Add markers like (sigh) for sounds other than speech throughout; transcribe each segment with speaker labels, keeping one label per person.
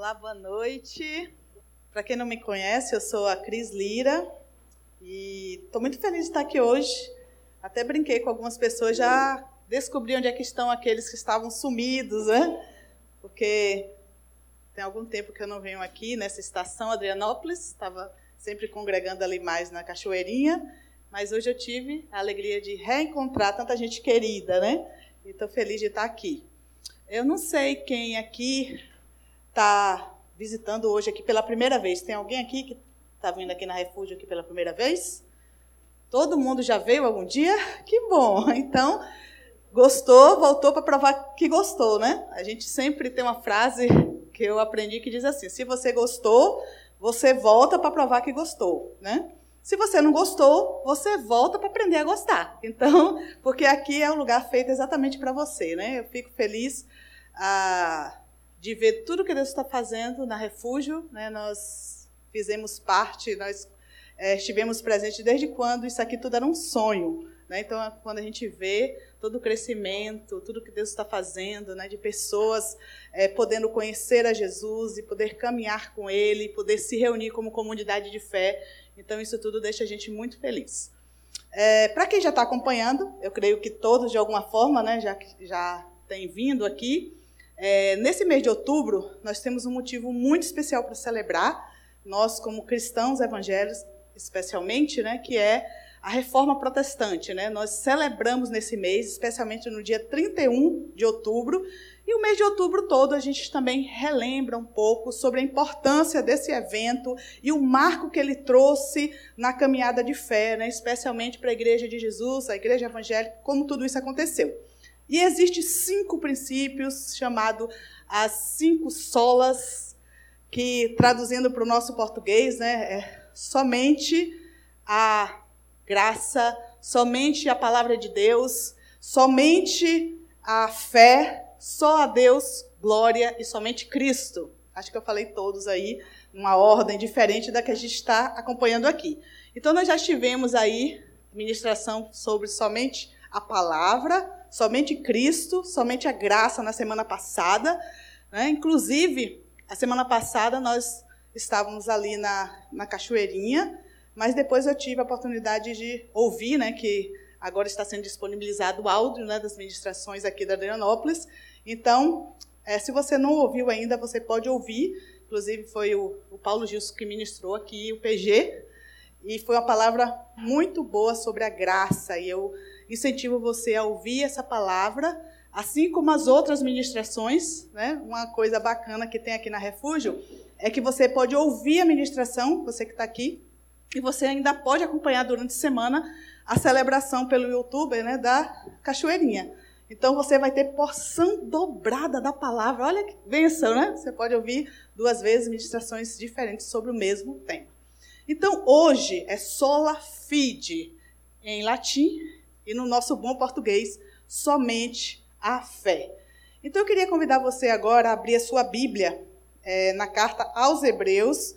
Speaker 1: Olá, boa noite. Para quem não me conhece, eu sou a Cris Lira e estou muito feliz de estar aqui hoje. Até brinquei com algumas pessoas, já descobri onde é que estão aqueles que estavam sumidos, né? Porque tem algum tempo que eu não venho aqui nessa estação Adrianópolis, estava sempre congregando ali mais na Cachoeirinha, mas hoje eu tive a alegria de reencontrar tanta gente querida, né? E estou feliz de estar aqui. Eu não sei quem aqui está visitando hoje aqui pela primeira vez. Tem alguém aqui que está vindo aqui na Refúgio aqui pela primeira vez? Todo mundo já veio algum dia? Que bom! (laughs) Então, gostou, voltou para provar que gostou, né? A gente sempre tem uma frase que eu aprendi que diz assim: se você gostou, você volta para provar que gostou, né? Se você não gostou, você volta para aprender a gostar. (laughs) Então, porque aqui é um lugar feito exatamente para você, né? Eu fico feliz ah, de ver tudo que Deus está fazendo na Refúgio. Né? Nós fizemos parte, nós é, estivemos presentes desde quando isso aqui tudo era um sonho. Né? Então, quando a gente vê todo o crescimento, tudo que Deus está fazendo, né? de pessoas é, podendo conhecer a Jesus e poder caminhar com Ele, poder se reunir como comunidade de fé, então isso tudo deixa a gente muito feliz. É, Para quem já está acompanhando, eu creio que todos de alguma forma, né, já já têm vindo aqui, é, nesse mês de outubro, nós temos um motivo muito especial para celebrar, nós como cristãos evangélicos, especialmente, né, que é a reforma protestante. Né? Nós celebramos nesse mês, especialmente no dia 31 de outubro, e o mês de outubro todo a gente também relembra um pouco sobre a importância desse evento e o marco que ele trouxe na caminhada de fé, né? especialmente para a Igreja de Jesus, a Igreja Evangélica, como tudo isso aconteceu. E existem cinco princípios chamados as cinco solas, que traduzindo para o nosso português, né, é somente a graça, somente a palavra de Deus, somente a fé, só a Deus glória e somente Cristo. Acho que eu falei todos aí, numa ordem diferente da que a gente está acompanhando aqui. Então, nós já tivemos aí ministração sobre somente a palavra, somente Cristo, somente a graça na semana passada. Né? Inclusive, a semana passada nós estávamos ali na, na Cachoeirinha, mas depois eu tive a oportunidade de ouvir, né, que agora está sendo disponibilizado o áudio né, das ministrações aqui da Adrianópolis. Então, é, se você não ouviu ainda, você pode ouvir. Inclusive, foi o, o Paulo Gilson que ministrou aqui, o PG, e foi uma palavra muito boa sobre a graça. E eu incentivo você a ouvir essa palavra, assim como as outras ministrações. Né? Uma coisa bacana que tem aqui na Refúgio é que você pode ouvir a ministração, você que está aqui, e você ainda pode acompanhar durante a semana a celebração pelo YouTube né, da Cachoeirinha. Então você vai ter porção dobrada da palavra. Olha que benção, né? Você pode ouvir duas vezes ministrações diferentes sobre o mesmo tema. Então hoje é sola fide em latim e no nosso bom português, somente a fé. Então eu queria convidar você agora a abrir a sua Bíblia é, na carta aos Hebreus,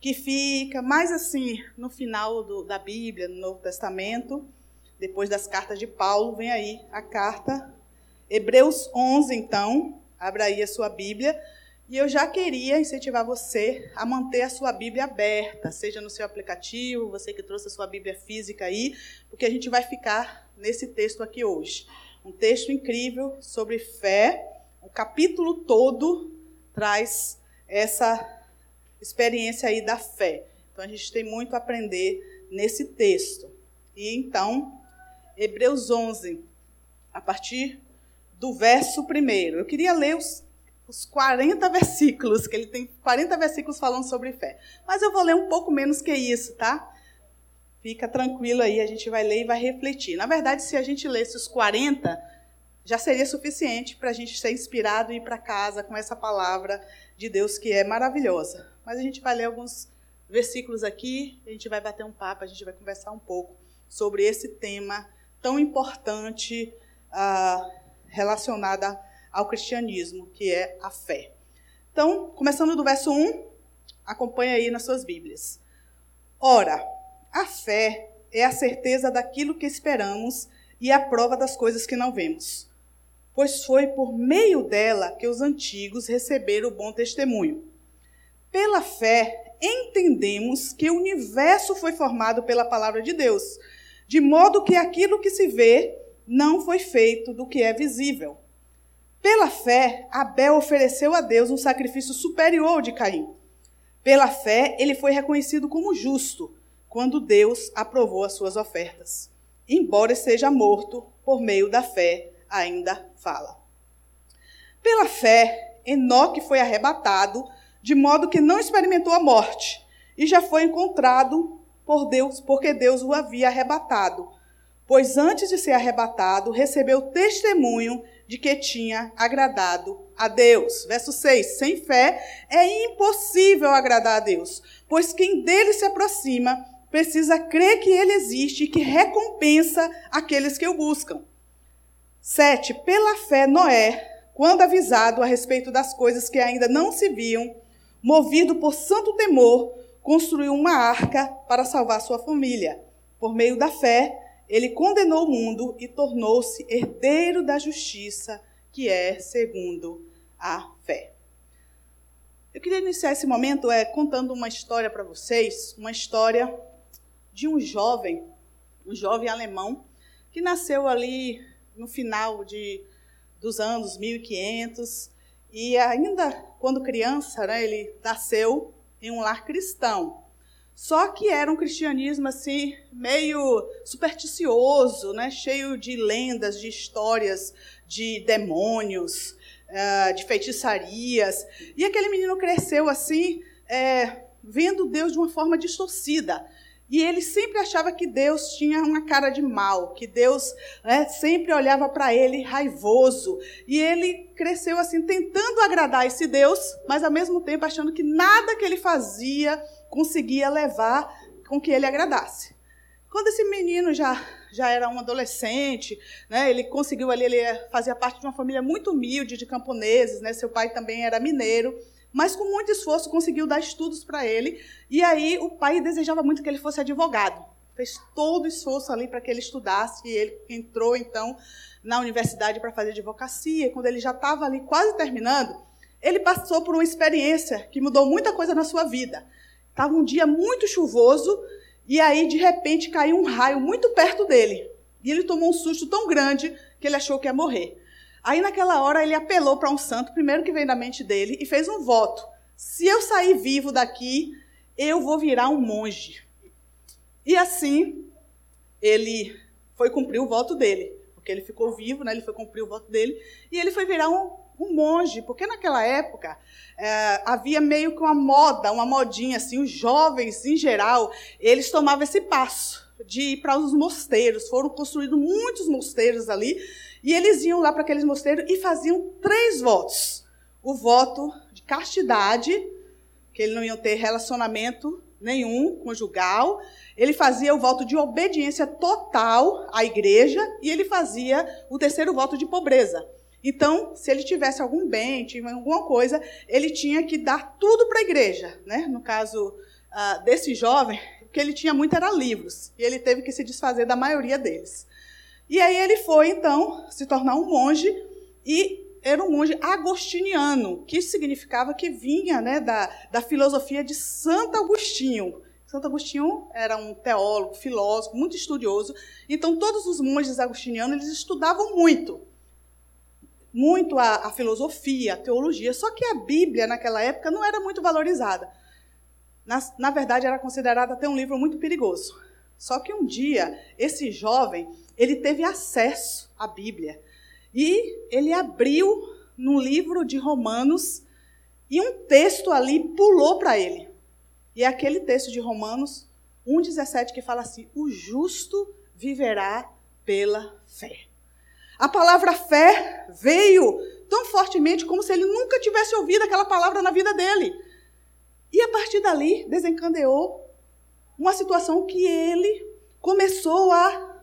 Speaker 1: que fica mais assim no final do, da Bíblia, no Novo Testamento, depois das cartas de Paulo, vem aí a carta Hebreus 11, então, abra aí a sua Bíblia. E eu já queria incentivar você a manter a sua Bíblia aberta, seja no seu aplicativo, você que trouxe a sua Bíblia física aí, porque a gente vai ficar nesse texto aqui hoje. Um texto incrível sobre fé. O capítulo todo traz essa experiência aí da fé. Então a gente tem muito a aprender nesse texto. E então, Hebreus 11, a partir do verso primeiro. Eu queria ler os os 40 versículos, que ele tem 40 versículos falando sobre fé. Mas eu vou ler um pouco menos que isso, tá? Fica tranquilo aí, a gente vai ler e vai refletir. Na verdade, se a gente lesse os 40, já seria suficiente para a gente ser inspirado e ir para casa com essa palavra de Deus que é maravilhosa. Mas a gente vai ler alguns versículos aqui, a gente vai bater um papo, a gente vai conversar um pouco sobre esse tema tão importante uh, relacionado a ao cristianismo, que é a fé. Então, começando do verso 1, acompanha aí nas suas Bíblias. Ora, a fé é a certeza daquilo que esperamos e a prova das coisas que não vemos. Pois foi por meio dela que os antigos receberam o bom testemunho. Pela fé, entendemos que o universo foi formado pela palavra de Deus, de modo que aquilo que se vê não foi feito do que é visível. Pela fé, Abel ofereceu a Deus um sacrifício superior ao de Caim. Pela fé, ele foi reconhecido como justo quando Deus aprovou as suas ofertas. Embora esteja morto, por meio da fé, ainda fala. Pela fé, Enoque foi arrebatado, de modo que não experimentou a morte, e já foi encontrado por Deus, porque Deus o havia arrebatado. Pois antes de ser arrebatado, recebeu testemunho de que tinha agradado a Deus. Verso 6: Sem fé é impossível agradar a Deus, pois quem dele se aproxima precisa crer que ele existe e que recompensa aqueles que o buscam. 7. Pela fé, Noé, quando avisado a respeito das coisas que ainda não se viam, movido por santo temor, construiu uma arca para salvar sua família. Por meio da fé, ele condenou o mundo e tornou-se herdeiro da justiça, que é segundo a fé. Eu queria iniciar esse momento é, contando uma história para vocês, uma história de um jovem, um jovem alemão, que nasceu ali no final de, dos anos 1500, e ainda quando criança, né, ele nasceu em um lar cristão. Só que era um cristianismo assim meio supersticioso, né, cheio de lendas, de histórias de demônios, uh, de feitiçarias. E aquele menino cresceu assim, é, vendo Deus de uma forma distorcida. E ele sempre achava que Deus tinha uma cara de mal, que Deus né, sempre olhava para ele raivoso. E ele cresceu assim, tentando agradar esse Deus, mas ao mesmo tempo achando que nada que ele fazia conseguia levar com que ele agradasse. Quando esse menino já, já era um adolescente, né, ele conseguiu ali, ele fazia parte de uma família muito humilde de camponeses, né, seu pai também era mineiro mas com muito esforço conseguiu dar estudos para ele. E aí o pai desejava muito que ele fosse advogado. Fez todo o esforço ali para que ele estudasse e ele entrou então na universidade para fazer advocacia. Quando ele já estava ali quase terminando, ele passou por uma experiência que mudou muita coisa na sua vida. Estava um dia muito chuvoso e aí de repente caiu um raio muito perto dele. E ele tomou um susto tão grande que ele achou que ia morrer. Aí naquela hora ele apelou para um santo, primeiro que veio da mente dele, e fez um voto. Se eu sair vivo daqui, eu vou virar um monge. E assim, ele foi cumprir o voto dele, porque ele ficou vivo, né? ele foi cumprir o voto dele, e ele foi virar um, um monge, porque naquela época é, havia meio que uma moda, uma modinha, assim, os jovens em geral, eles tomavam esse passo de ir para os mosteiros, foram construídos muitos mosteiros ali, e eles iam lá para aqueles mosteiros e faziam três votos. O voto de castidade, que eles não iam ter relacionamento nenhum conjugal. Ele fazia o voto de obediência total à igreja e ele fazia o terceiro voto de pobreza. Então, se ele tivesse algum bem, tivesse alguma coisa, ele tinha que dar tudo para a igreja. Né? No caso uh, desse jovem, o que ele tinha muito era livros, e ele teve que se desfazer da maioria deles. E aí ele foi, então, se tornar um monge e era um monge agostiniano, que significava que vinha né, da, da filosofia de Santo Agostinho. Santo Agostinho era um teólogo, filósofo, muito estudioso. Então, todos os monges agostinianos eles estudavam muito. Muito a, a filosofia, a teologia. Só que a Bíblia, naquela época, não era muito valorizada. Na, na verdade, era considerada até um livro muito perigoso. Só que um dia, esse jovem ele teve acesso à Bíblia. E ele abriu no livro de Romanos e um texto ali pulou para ele. E é aquele texto de Romanos 1,17 que fala assim: o justo viverá pela fé. A palavra fé veio tão fortemente como se ele nunca tivesse ouvido aquela palavra na vida dele. E a partir dali desencadeou uma situação que ele começou a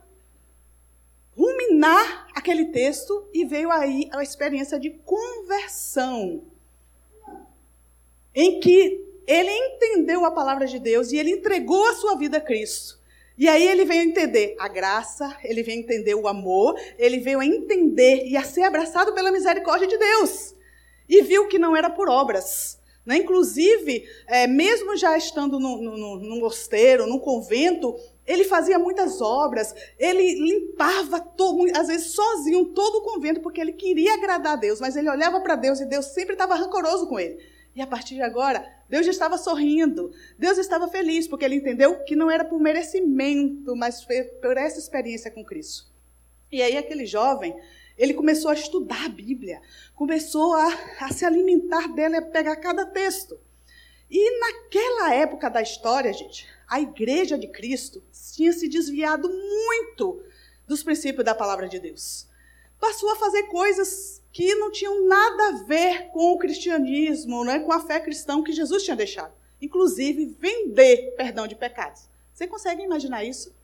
Speaker 1: ruminar aquele texto e veio aí a experiência de conversão, em que ele entendeu a palavra de Deus e ele entregou a sua vida a Cristo. E aí ele veio entender a graça, ele veio entender o amor, ele veio a entender e a ser abraçado pela misericórdia de Deus. E viu que não era por obras, Né? Inclusive, é, mesmo já estando no, no, no mosteiro, no convento, ele fazia muitas obras, ele limpava, todo, às vezes sozinho, todo o convento, porque ele queria agradar a Deus, mas ele olhava para Deus e Deus sempre estava rancoroso com ele. E a partir de agora, Deus estava sorrindo, Deus estava feliz, porque ele entendeu que não era por merecimento, mas por essa experiência com Cristo. E aí, aquele jovem, ele começou a estudar a Bíblia, começou a, a se alimentar dela, a pegar cada texto. E naquela época da história, gente, a igreja de Cristo tinha se desviado muito dos princípios da palavra de Deus. Passou a fazer coisas que não tinham nada a ver com o cristianismo, né, com a fé cristã que Jesus tinha deixado. Inclusive, vender perdão de pecados. Você consegue imaginar isso?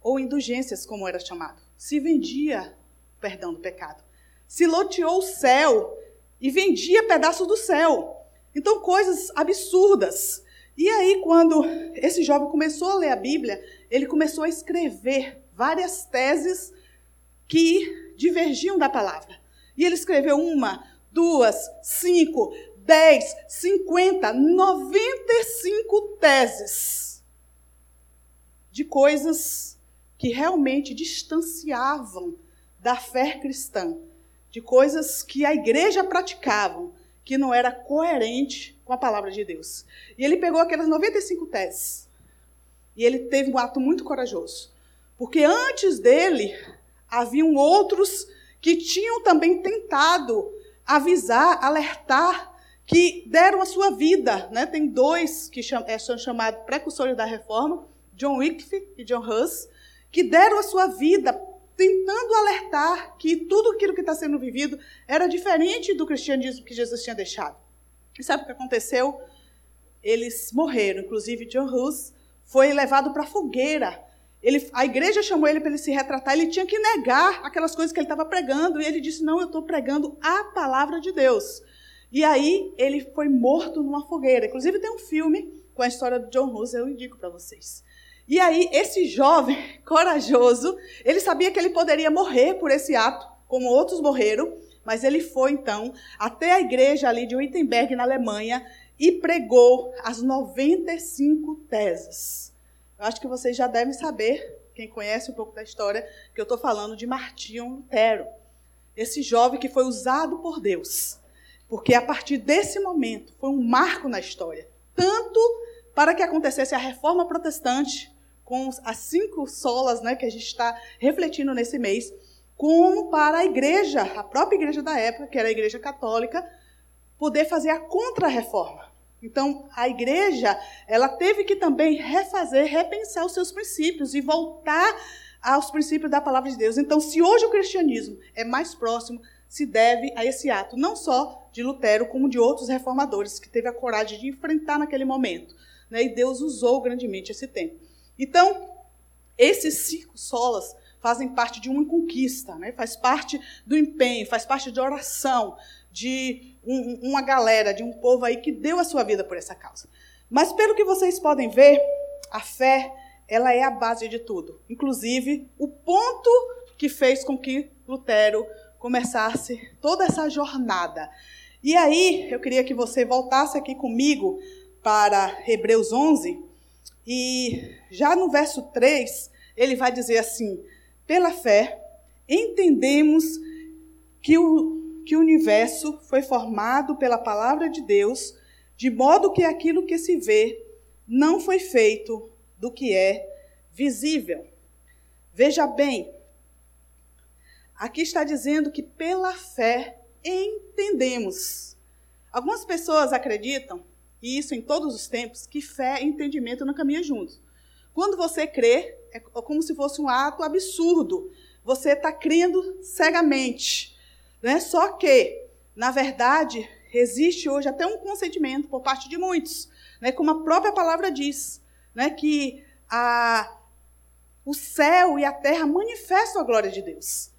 Speaker 1: Ou indulgências, como era chamado. Se vendia perdão do pecado. Se loteou o céu e vendia pedaços do céu. Então, coisas absurdas. E aí, quando esse jovem começou a ler a Bíblia, ele começou a escrever várias teses que divergiam da palavra. E ele escreveu uma, duas, cinco, dez, cinquenta, noventa e cinco teses de coisas que realmente distanciavam da fé cristã, de coisas que a igreja praticava, que não era coerente com a palavra de Deus. E ele pegou aquelas 95 teses. E ele teve um ato muito corajoso. Porque antes dele, haviam outros que tinham também tentado avisar, alertar, que deram a sua vida. Né? Tem dois que é, são chamados precursores da reforma, John Wycliffe e John Hus, que deram a sua vida tentando alertar que tudo aquilo que está sendo vivido era diferente do cristianismo que Jesus tinha deixado. E sabe o que aconteceu? Eles morreram, inclusive John Hus foi levado para a fogueira. Ele, a igreja chamou ele para ele se retratar, ele tinha que negar aquelas coisas que ele estava pregando, e ele disse: Não, eu estou pregando a palavra de Deus. E aí ele foi morto numa fogueira. Inclusive tem um filme com a história de John Hus, eu indico para vocês. E aí, esse jovem (laughs) corajoso, ele sabia que ele poderia morrer por esse ato, como outros morreram, mas ele foi então até a igreja ali de Wittenberg, na Alemanha, e pregou as 95 teses. Eu acho que vocês já devem saber, quem conhece um pouco da história, que eu estou falando de Martinho Lutero. Esse jovem que foi usado por Deus. Porque a partir desse momento foi um marco na história. Tanto para que acontecesse a reforma protestante, com as cinco solas né, que a gente está refletindo nesse mês, como para a igreja, a própria igreja da época, que era a igreja católica, poder fazer a contra-reforma. Então, a igreja, ela teve que também refazer, repensar os seus princípios e voltar aos princípios da palavra de Deus. Então, se hoje o cristianismo é mais próximo, se deve a esse ato, não só de Lutero, como de outros reformadores que teve a coragem de enfrentar naquele momento. Né? E Deus usou grandemente esse tempo. Então, esses cinco solas fazem parte de uma conquista, né? faz parte do empenho, faz parte de oração, de um, uma galera, de um povo aí que deu a sua vida por essa causa. Mas pelo que vocês podem ver, a fé, ela é a base de tudo. Inclusive, o ponto que fez com que Lutero começasse toda essa jornada. E aí, eu queria que você voltasse aqui comigo para Hebreus 11, e já no verso 3, ele vai dizer assim: pela fé, entendemos que o, que o universo foi formado pela palavra de Deus, de modo que aquilo que se vê não foi feito do que é visível. Veja bem, aqui está dizendo que pela fé entendemos. Algumas pessoas acreditam e isso em todos os tempos, que fé e entendimento não caminham juntos. Quando você crê, é como se fosse um ato absurdo. Você está crendo cegamente. Né? Só que, na verdade, existe hoje até um consentimento por parte de muitos, né? como a própria palavra diz, né? que a, o céu e a terra manifestam a glória de Deus.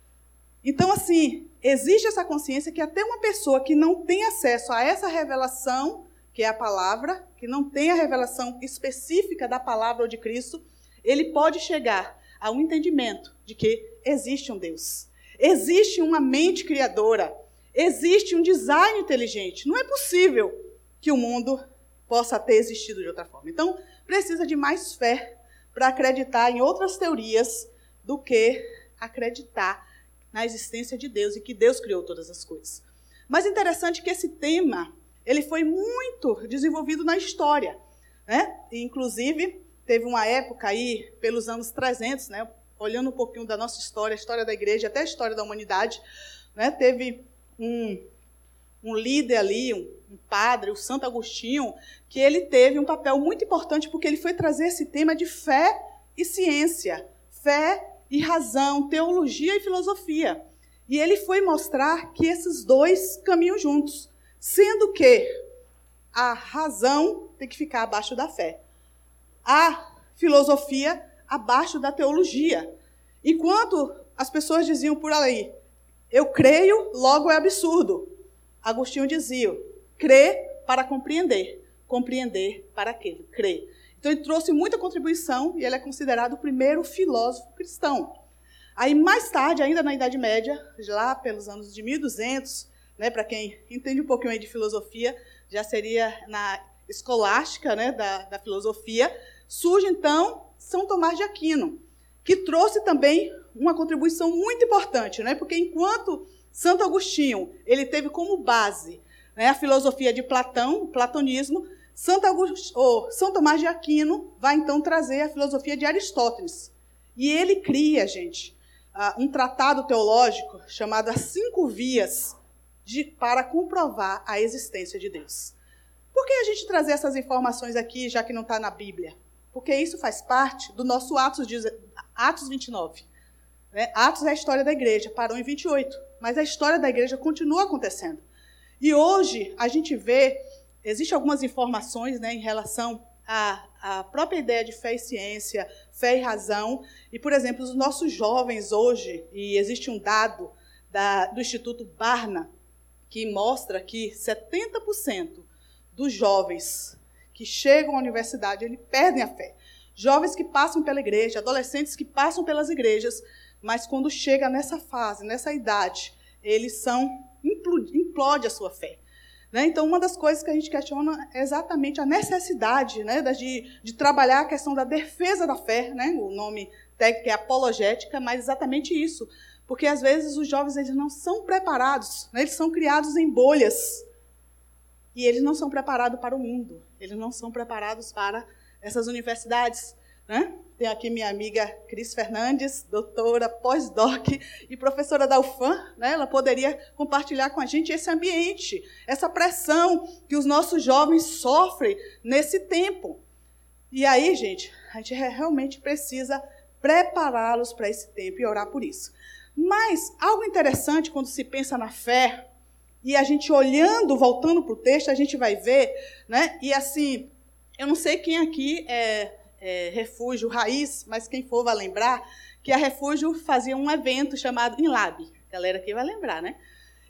Speaker 1: Então, assim, existe essa consciência que até uma pessoa que não tem acesso a essa revelação que é a palavra, que não tem a revelação específica da palavra ou de Cristo, ele pode chegar a um entendimento de que existe um Deus. Existe uma mente criadora. Existe um design inteligente. Não é possível que o mundo possa ter existido de outra forma. Então, precisa de mais fé para acreditar em outras teorias do que acreditar na existência de Deus e que Deus criou todas as coisas. Mas interessante que esse tema ele foi muito desenvolvido na história, né? Inclusive teve uma época aí pelos anos 300, né? Olhando um pouquinho da nossa história, a história da igreja, até a história da humanidade, né? Teve um, um líder ali, um, um padre, o Santo Agostinho, que ele teve um papel muito importante porque ele foi trazer esse tema de fé e ciência, fé e razão, teologia e filosofia. E ele foi mostrar que esses dois caminham juntos, sendo que a razão tem que ficar abaixo da fé, a filosofia abaixo da teologia. Enquanto as pessoas diziam por aí, eu creio, logo é absurdo. Agostinho dizia, crê para compreender, compreender para quê? Crer. Então ele trouxe muita contribuição e ele é considerado o primeiro filósofo cristão. Aí mais tarde, ainda na Idade Média, lá pelos anos de 1200, né, para quem entende um pouquinho aí de filosofia, já seria na escolástica né, da, da filosofia, surge então São Tomás de Aquino, que trouxe também uma contribuição muito importante, né, porque enquanto Santo Agostinho ele teve como base né, a filosofia de Platão, o platonismo, Santo, Augusto, oh, São Tomás de Aquino vai então trazer a filosofia de Aristóteles. E ele cria, gente, uh, um tratado teológico chamado As Cinco Vias de, para comprovar a existência de Deus. Por que a gente trazer essas informações aqui, já que não está na Bíblia? Porque isso faz parte do nosso Atos, Atos 29. Né? Atos é a história da igreja, parou em 28. Mas a história da igreja continua acontecendo. E hoje a gente vê Existem algumas informações né, em relação à, à própria ideia de fé e ciência, fé e razão. E, por exemplo, os nossos jovens hoje, e existe um dado da, do Instituto Barna, que mostra que 70% dos jovens que chegam à universidade, eles perdem a fé. Jovens que passam pela igreja, adolescentes que passam pelas igrejas, mas quando chega nessa fase, nessa idade, eles são implode a sua fé. Né? Então, uma das coisas que a gente questiona é exatamente a necessidade né, de, de trabalhar a questão da defesa da fé, né? o nome técnico é apologética, mas exatamente isso. Porque, às vezes, os jovens eles não são preparados, né? eles são criados em bolhas. E eles não são preparados para o mundo, eles não são preparados para essas universidades. Né? Tem aqui minha amiga Cris Fernandes, doutora, pós-doc e professora da UFAM. Né? Ela poderia compartilhar com a gente esse ambiente, essa pressão que os nossos jovens sofrem nesse tempo. E aí, gente, a gente realmente precisa prepará-los para esse tempo e orar por isso. Mas algo interessante quando se pensa na fé, e a gente olhando, voltando para o texto, a gente vai ver, né? E assim, eu não sei quem aqui é é, Refúgio Raiz, mas quem for vai lembrar que a Refúgio fazia um evento chamado Inlab. Galera aqui vai lembrar, né?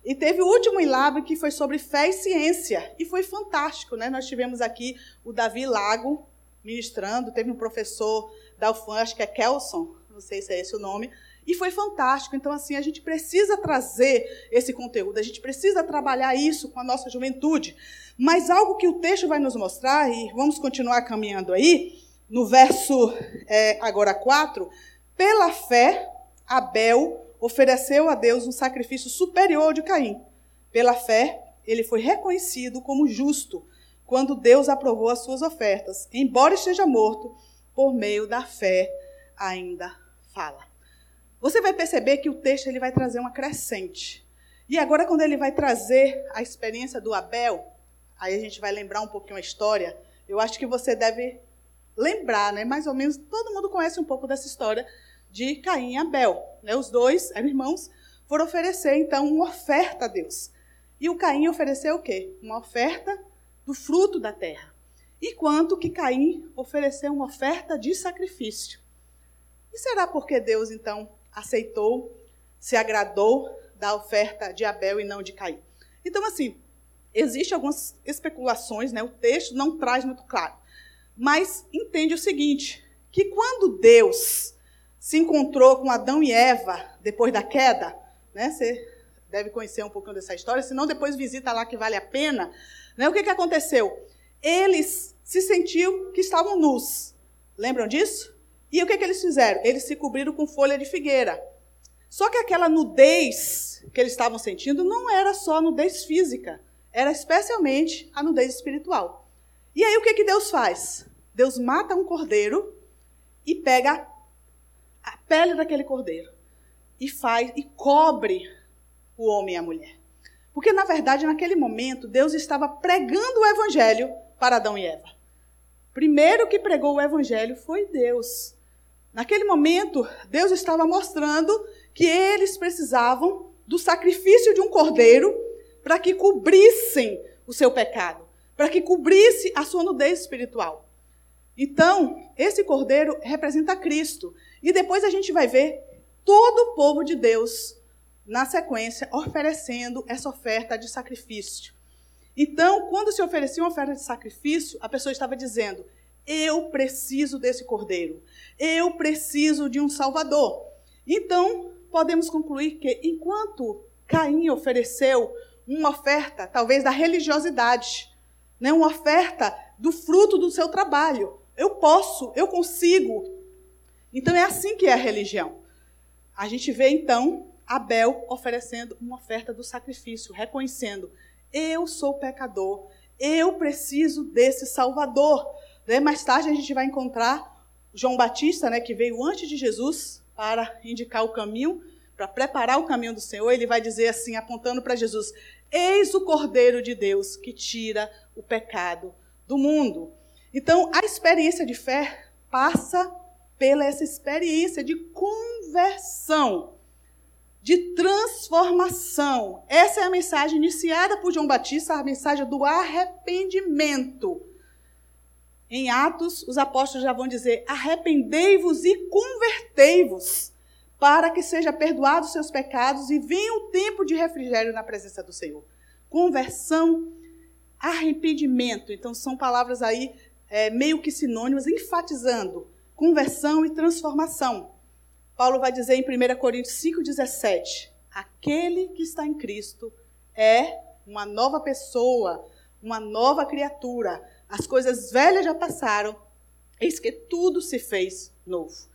Speaker 1: E teve o último Inlab que foi sobre fé e ciência. E foi fantástico, né? Nós tivemos aqui o Davi Lago ministrando, teve um professor da UFAM, acho que é Kelson, não sei se é esse o nome, e foi fantástico. Então, assim, a gente precisa trazer esse conteúdo, a gente precisa trabalhar isso com a nossa juventude. Mas algo que o texto vai nos mostrar, e vamos continuar caminhando aí, no verso é, agora 4, pela fé, Abel ofereceu a Deus um sacrifício superior ao de Caim. Pela fé, ele foi reconhecido como justo quando Deus aprovou as suas ofertas. Embora esteja morto, por meio da fé ainda fala. Você vai perceber que o texto ele vai trazer uma crescente. E agora, quando ele vai trazer a experiência do Abel, aí a gente vai lembrar um pouquinho a história. Eu acho que você deve lembrar, né? Mais ou menos todo mundo conhece um pouco dessa história de Caim e Abel. Né? Os dois eram irmãos, foram oferecer então uma oferta a Deus. E o Caim ofereceu o quê? Uma oferta do fruto da terra. Enquanto que Caim ofereceu uma oferta de sacrifício. E será porque Deus então aceitou, se agradou da oferta de Abel e não de Caim? Então assim, existem algumas especulações, né? O texto não traz muito claro. Mas entende o seguinte: que quando Deus se encontrou com Adão e Eva depois da queda, né? Você deve conhecer um pouquinho dessa história, senão depois visita lá que vale a pena. Né? O que, que aconteceu? Eles se sentiam que estavam nus. Lembram disso? E o que, que eles fizeram? Eles se cobriram com folha de figueira. Só que aquela nudez que eles estavam sentindo não era só nudez física, era especialmente a nudez espiritual. E aí o que, que Deus faz? Deus mata um cordeiro e pega a pele daquele cordeiro e faz e cobre o homem e a mulher. Porque na verdade, naquele momento, Deus estava pregando o evangelho para Adão e Eva. Primeiro que pregou o evangelho foi Deus. Naquele momento, Deus estava mostrando que eles precisavam do sacrifício de um cordeiro para que cobrissem o seu pecado, para que cobrisse a sua nudez espiritual. Então, esse cordeiro representa Cristo. E depois a gente vai ver todo o povo de Deus, na sequência, oferecendo essa oferta de sacrifício. Então, quando se oferecia uma oferta de sacrifício, a pessoa estava dizendo: Eu preciso desse cordeiro. Eu preciso de um Salvador. Então, podemos concluir que enquanto Caim ofereceu uma oferta, talvez da religiosidade, né, uma oferta do fruto do seu trabalho, eu posso, eu consigo. Então é assim que é a religião. A gente vê então Abel oferecendo uma oferta do sacrifício, reconhecendo: eu sou pecador, eu preciso desse Salvador. Né? Mais tarde a gente vai encontrar João Batista, né, que veio antes de Jesus para indicar o caminho, para preparar o caminho do Senhor. Ele vai dizer assim, apontando para Jesus: Eis o Cordeiro de Deus que tira o pecado do mundo. Então, a experiência de fé passa pela essa experiência de conversão, de transformação. Essa é a mensagem iniciada por João Batista, a mensagem do arrependimento. Em Atos, os apóstolos já vão dizer: arrependei-vos e convertei-vos, para que seja perdoados seus pecados e venha o tempo de refrigério na presença do Senhor. Conversão, arrependimento. Então, são palavras aí é, meio que sinônimos, enfatizando conversão e transformação. Paulo vai dizer em 1 Coríntios 5,17: aquele que está em Cristo é uma nova pessoa, uma nova criatura. As coisas velhas já passaram, eis que tudo se fez novo.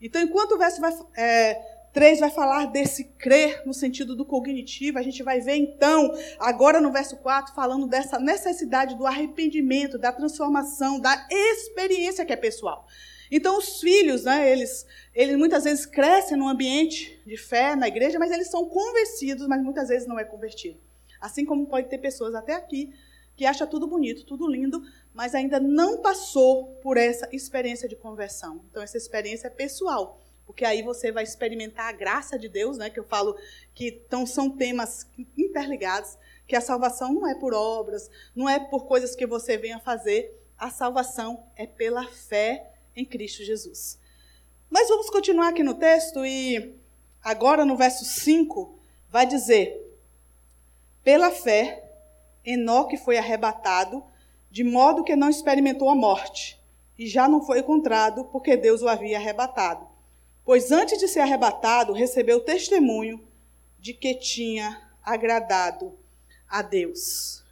Speaker 1: Então, enquanto o verso vai, é, 3 vai falar desse crer no sentido do cognitivo. A gente vai ver então, agora no verso 4, falando dessa necessidade do arrependimento, da transformação, da experiência que é pessoal. Então, os filhos, né, eles, eles muitas vezes crescem num ambiente de fé na igreja, mas eles são convencidos, mas muitas vezes não é convertido. Assim como pode ter pessoas até aqui que acham tudo bonito, tudo lindo, mas ainda não passou por essa experiência de conversão. Então, essa experiência é pessoal porque aí você vai experimentar a graça de Deus, né? Que eu falo que então, são temas interligados, que a salvação não é por obras, não é por coisas que você venha fazer, a salvação é pela fé em Cristo Jesus. Mas vamos continuar aqui no texto e agora no verso 5 vai dizer: Pela fé, Enoque foi arrebatado, de modo que não experimentou a morte, e já não foi encontrado, porque Deus o havia arrebatado pois antes de ser arrebatado, recebeu testemunho de que tinha agradado a Deus.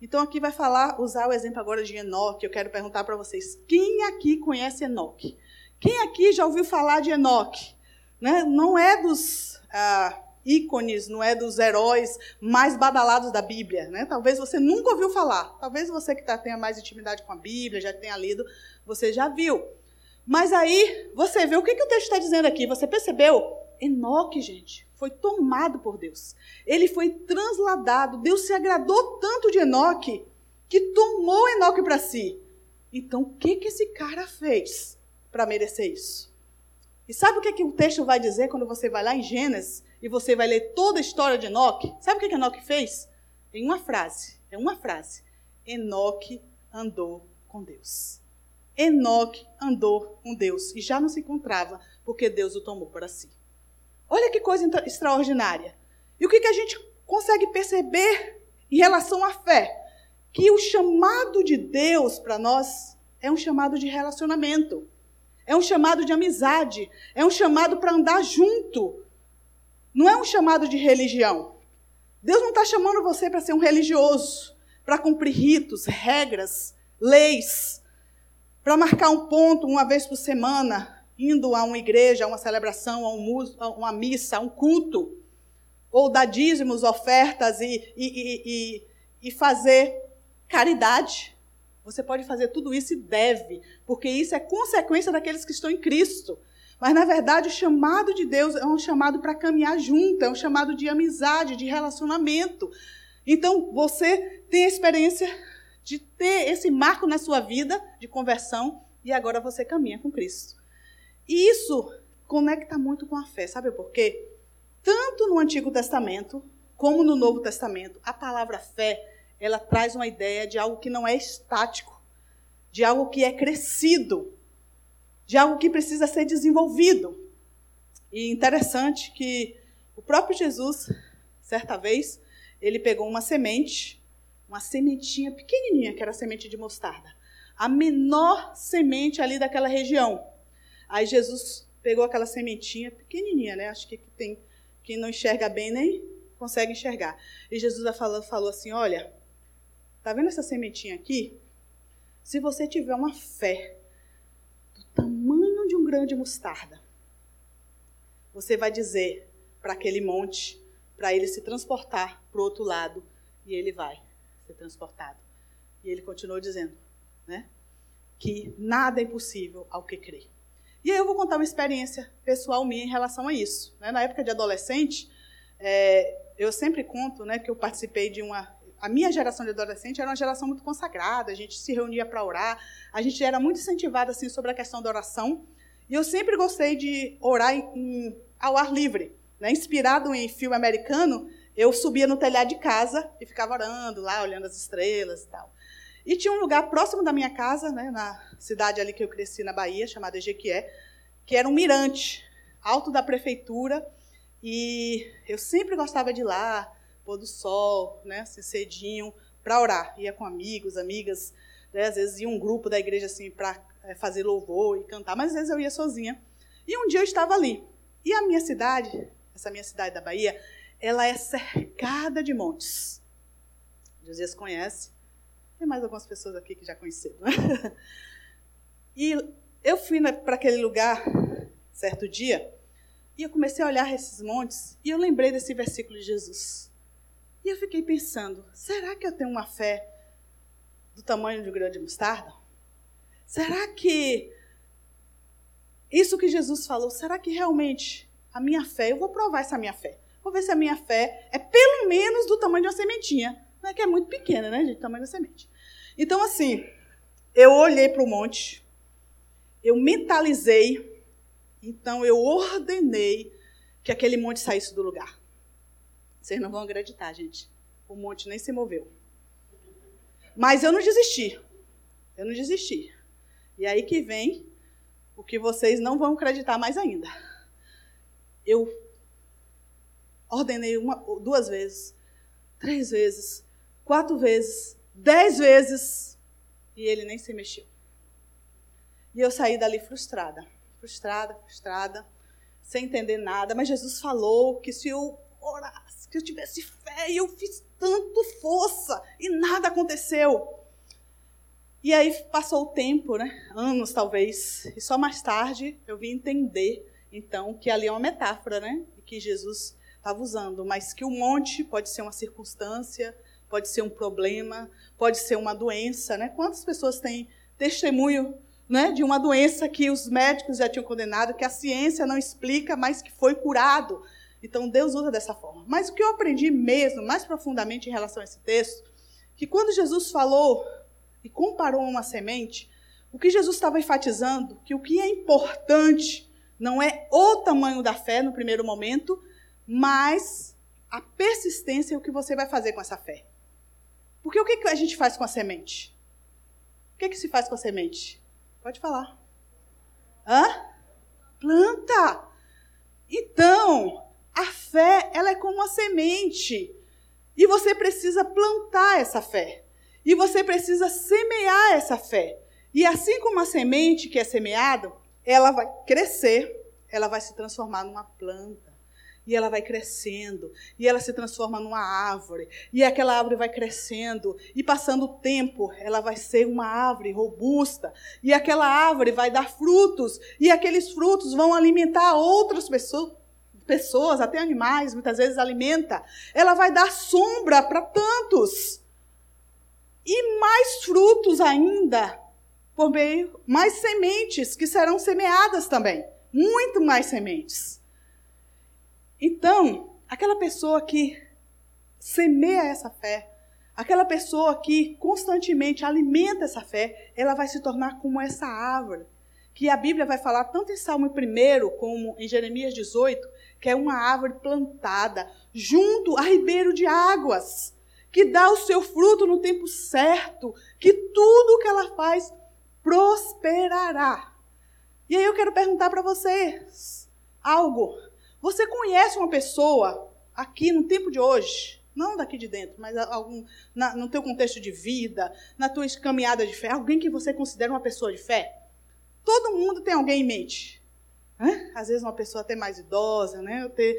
Speaker 1: Então aqui vai falar, usar o exemplo agora de Enoque. Eu quero perguntar para vocês: quem aqui conhece Enoque? Quem aqui já ouviu falar de Enoque? Né? Não é dos ah, ícones, não é dos heróis mais badalados da Bíblia. Né? Talvez você nunca ouviu falar. Talvez você que tá, tenha mais intimidade com a Bíblia, já tenha lido, você já viu. Mas aí, você vê o que, que o texto está dizendo aqui. Você percebeu? Enoque, gente, foi tomado por Deus. Ele foi transladado. Deus se agradou tanto de Enoque que tomou Enoque para si. Então, o que, que esse cara fez para merecer isso? E sabe o que, que o texto vai dizer quando você vai lá em Gênesis e você vai ler toda a história de Enoque? Sabe o que, que Enoque fez? Em uma frase. É uma frase. Enoque andou com Deus. Enoque andou com Deus e já não se encontrava porque Deus o tomou para si. Olha que coisa extraordinária. E o que, que a gente consegue perceber em relação à fé? Que o chamado de Deus para nós é um chamado de relacionamento, é um chamado de amizade, é um chamado para andar junto. Não é um chamado de religião. Deus não está chamando você para ser um religioso. para cumprir ritos, regras, leis, para marcar um ponto uma vez por semana, indo a uma igreja, a uma celebração, a, um, a uma missa, a um culto, ou dar dízimos, ofertas e, e, e, e fazer caridade. Você pode fazer tudo isso e deve, porque isso é consequência daqueles que estão em Cristo. Mas, na verdade, o chamado de Deus é um chamado para caminhar junto, é um chamado de amizade, de relacionamento. Então, você tem a experiência de ter esse marco na sua vida de conversão e agora você caminha com Cristo. E isso conecta muito com a fé, sabe por quê? Tanto no Antigo Testamento como no Novo Testamento, a palavra fé, ela traz uma ideia de algo que não é estático, de algo que é crescido, de algo que precisa ser desenvolvido. E interessante que o próprio Jesus, certa vez, ele pegou uma semente, uma sementinha pequenininha, que era a semente de mostarda, a menor semente ali daquela região. Aí Jesus pegou aquela sementinha pequenininha, né? Acho que tem quem não enxerga bem nem consegue enxergar. E Jesus falou, falou assim: Olha, tá vendo essa sementinha aqui? Se você tiver uma fé tamanho de um grão de mostarda. Você vai dizer para aquele monte, para ele se transportar para o outro lado, e ele vai ser transportado. E ele continuou dizendo, né? Que nada é impossível ao que crê. E aí eu vou contar uma experiência pessoal minha em relação a isso. Né? Na época de adolescente, é, eu sempre conto né, que eu participei de uma a minha geração de adolescente era uma geração muito consagrada, a gente se reunia para orar, a gente era muito incentivada assim sobre a questão da oração, e eu sempre gostei de orar em, em, ao ar livre, né? inspirado em filme americano, eu subia no telhado de casa e ficava orando lá, olhando as estrelas e tal. E tinha um lugar próximo da minha casa, né, na cidade ali que eu cresci na Bahia, chamada Ejequié, que era um mirante alto da prefeitura, e eu sempre gostava de ir lá, pôr do sol, né, assim, cedinho, para orar. Ia com amigos, amigas, né, às vezes ia um grupo da igreja assim para é, fazer louvor e cantar, mas às vezes eu ia sozinha. E um dia eu estava ali. E a minha cidade, essa minha cidade da Bahia, ela é cercada de montes. Josias conhece. Tem mais algumas pessoas aqui que já conheceram. Né? (laughs) e eu fui para aquele lugar certo dia e eu comecei a olhar esses montes e eu lembrei desse versículo de Jesus. E eu fiquei pensando: será que eu tenho uma fé do tamanho de um grão de mostarda? Será que isso que Jesus falou, será que realmente a minha fé, eu vou provar essa minha fé. Vou ver se a minha fé é pelo menos do tamanho de uma sementinha. Não é que é muito pequena, né, gente? Tamanho da semente. Então, assim, eu olhei para o monte, eu mentalizei, então eu ordenei que aquele monte saísse do lugar. Vocês não vão acreditar, gente. O monte nem se moveu. Mas eu não desisti. Eu não desisti. E aí que vem o que vocês não vão acreditar mais ainda. Eu ordenei uma, duas vezes, três vezes, quatro vezes, dez vezes, e ele nem se mexeu. E eu saí dali frustrada, frustrada, frustrada, sem entender nada. Mas Jesus falou que se eu orasse, que eu tivesse fé, e eu fiz tanto força e nada aconteceu. E aí passou o tempo, né? Anos talvez, e só mais tarde eu vim entender então que ali é uma metáfora, né? Que Jesus estava usando, mas que o monte pode ser uma circunstância, pode ser um problema, pode ser uma doença, né? Quantas pessoas têm testemunho né, de uma doença que os médicos já tinham condenado, que a ciência não explica, mas que foi curado. Então Deus usa dessa forma. Mas o que eu aprendi mesmo, mais profundamente em relação a esse texto, que quando Jesus falou e comparou uma semente, o que Jesus estava enfatizando, que o que é importante não é o tamanho da fé no primeiro momento, mas a persistência e o que você vai fazer com essa fé. Porque o que a gente faz com a semente? O que, que se faz com a semente? Pode falar. Hã? Planta. Então, a fé, ela é como uma semente. E você precisa plantar essa fé. E você precisa semear essa fé. E assim como a semente que é semeada, ela vai crescer, ela vai se transformar numa planta. e ela vai crescendo, e ela se transforma numa árvore, e aquela árvore vai crescendo, e passando o tempo, ela vai ser uma árvore robusta, e aquela árvore vai dar frutos, e aqueles frutos vão alimentar outras pessoas, pessoas, até animais, muitas vezes alimenta. Ela vai dar sombra para tantos. E mais frutos ainda, por meio, mais sementes que serão semeadas também. Muito mais sementes. Então, aquela pessoa que semeia essa fé, aquela pessoa que constantemente alimenta essa fé, ela vai se tornar como essa árvore, que a Bíblia vai falar tanto em Salmo 1 como em Jeremias 18, que é uma árvore plantada junto a ribeiro de águas, que dá o seu fruto no tempo certo, que tudo que ela faz prosperará. E aí eu quero perguntar para vocês algo. Você conhece uma pessoa aqui no tempo de hoje, não daqui de dentro, mas algum, na, no teu contexto de vida, na tua caminhada de fé, alguém que você considera uma pessoa de fé? Todo mundo tem alguém em mente. Né? Às vezes uma pessoa até mais idosa, né? ter,